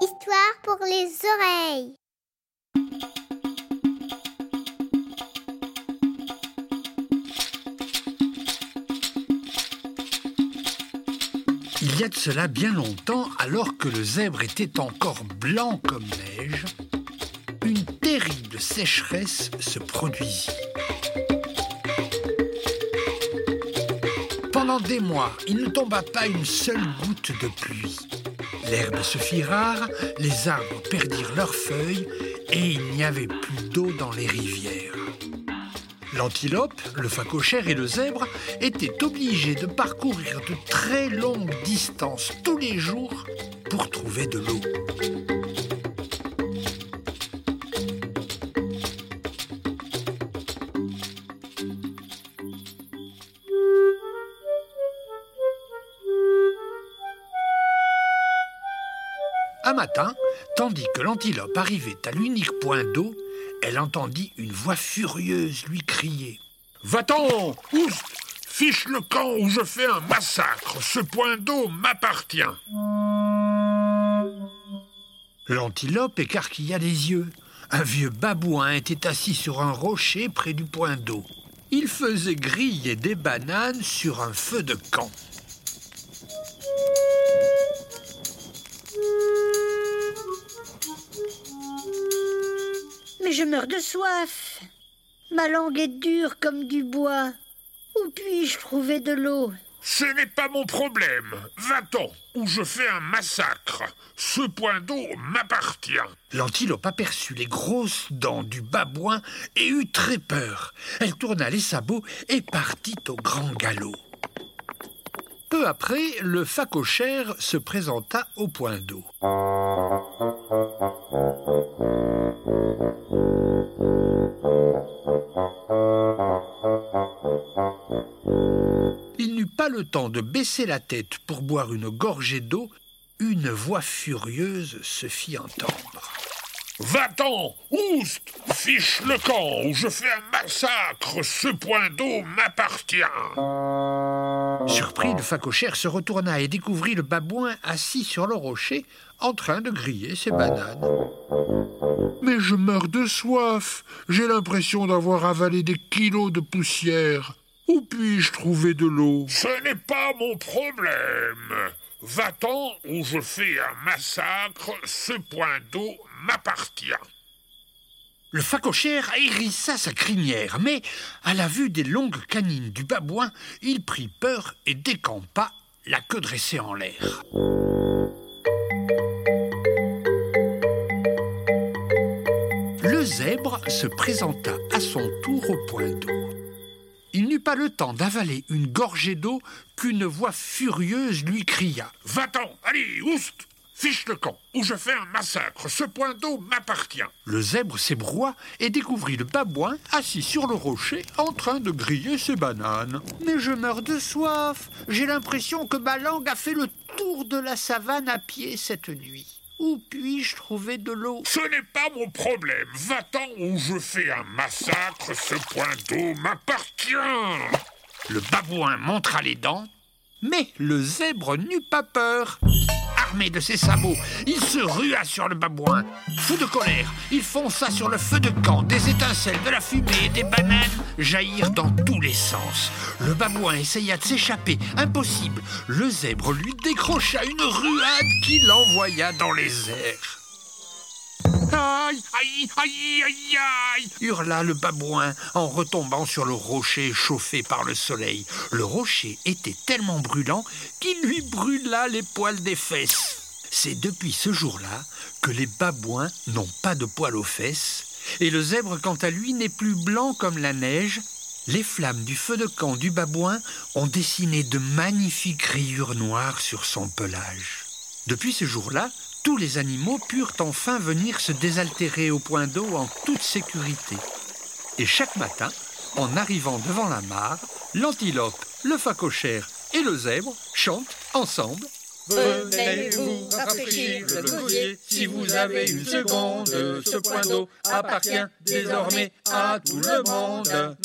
Histoire pour les oreilles. Il y a de cela bien longtemps, alors que le zèbre était encore blanc comme neige, une terrible sécheresse se produisit. Des mois, il ne tomba pas une seule goutte de pluie. L'herbe se fit rare, les arbres perdirent leurs feuilles et il n'y avait plus d'eau dans les rivières. L'antilope, le phacochère et le zèbre étaient obligés de parcourir de très longues distances tous les jours pour trouver de l'eau. Un matin, tandis que l'antilope arrivait à l'unique point d'eau, elle entendit une voix furieuse lui crier Va-t'en Oust Fiche le camp où je fais un massacre Ce point d'eau m'appartient L'antilope écarquilla les yeux. Un vieux babouin était assis sur un rocher près du point d'eau. Il faisait griller des bananes sur un feu de camp. Meurs de soif. Ma langue est dure comme du bois. Où puis-je trouver de l'eau? Ce n'est pas mon problème. Va-t'en où je fais un massacre. Ce point d'eau m'appartient. L'antilope aperçut les grosses dents du babouin et eut très peur. Elle tourna les sabots et partit au grand galop. Peu après, le phacochère se présenta au point d'eau. Pas le temps de baisser la tête pour boire une gorgée d'eau, une voix furieuse se fit entendre. Va-t'en Oust Fiche le camp où je fais un massacre. Ce point d'eau m'appartient. Surpris, le phacochère se retourna et découvrit le babouin assis sur le rocher en train de griller ses bananes. Mais je meurs de soif. J'ai l'impression d'avoir avalé des kilos de poussière. Où puis-je trouver de l'eau? Ce n'est pas mon problème. Va-t'en où je fais un massacre. Ce point d'eau m'appartient. Le phacochère hérissa sa crinière, mais à la vue des longues canines du babouin, il prit peur et décampa, la queue dressée en l'air. Le zèbre se présenta à son tour au point d'eau. Pas le temps d'avaler une gorgée d'eau qu'une voix furieuse lui cria. Va-t'en, allez, oust Fiche le camp, où je fais un massacre. Ce point d'eau m'appartient. Le zèbre s'ébroua et découvrit le babouin assis sur le rocher en train de griller ses bananes. Mais je meurs de soif. J'ai l'impression que ma langue a fait le tour de la savane à pied cette nuit. Où puis-je trouver de l'eau? Ce n'est pas mon problème. Va-t'en où je fais un massacre. Ce point d'eau m'appartient. Le babouin montra les dents, mais le zèbre n'eut pas peur. De ses sabots, il se rua sur le babouin. Fou de colère, il fonça sur le feu de camp. Des étincelles, de la fumée et des bananes jaillirent dans tous les sens. Le babouin essaya de s'échapper. Impossible. Le zèbre lui décrocha une ruade qui l'envoya dans les airs. Aïe, aïe, aïe, aïe, aïe hurla le babouin en retombant sur le rocher chauffé par le soleil. Le rocher était tellement brûlant qu'il lui brûla les poils des fesses. C'est depuis ce jour-là que les babouins n'ont pas de poils aux fesses, et le zèbre, quant à lui, n'est plus blanc comme la neige. Les flammes du feu de camp du babouin ont dessiné de magnifiques rayures noires sur son pelage. Depuis ce jour-là, tous les animaux purent enfin venir se désaltérer au point d'eau en toute sécurité. Et chaque matin, en arrivant devant la mare, l'antilope, le phacochère et le zèbre chantent ensemble. Venez-vous rafraîchir le gosier si vous avez une seconde. Ce point d'eau appartient désormais à tout le monde.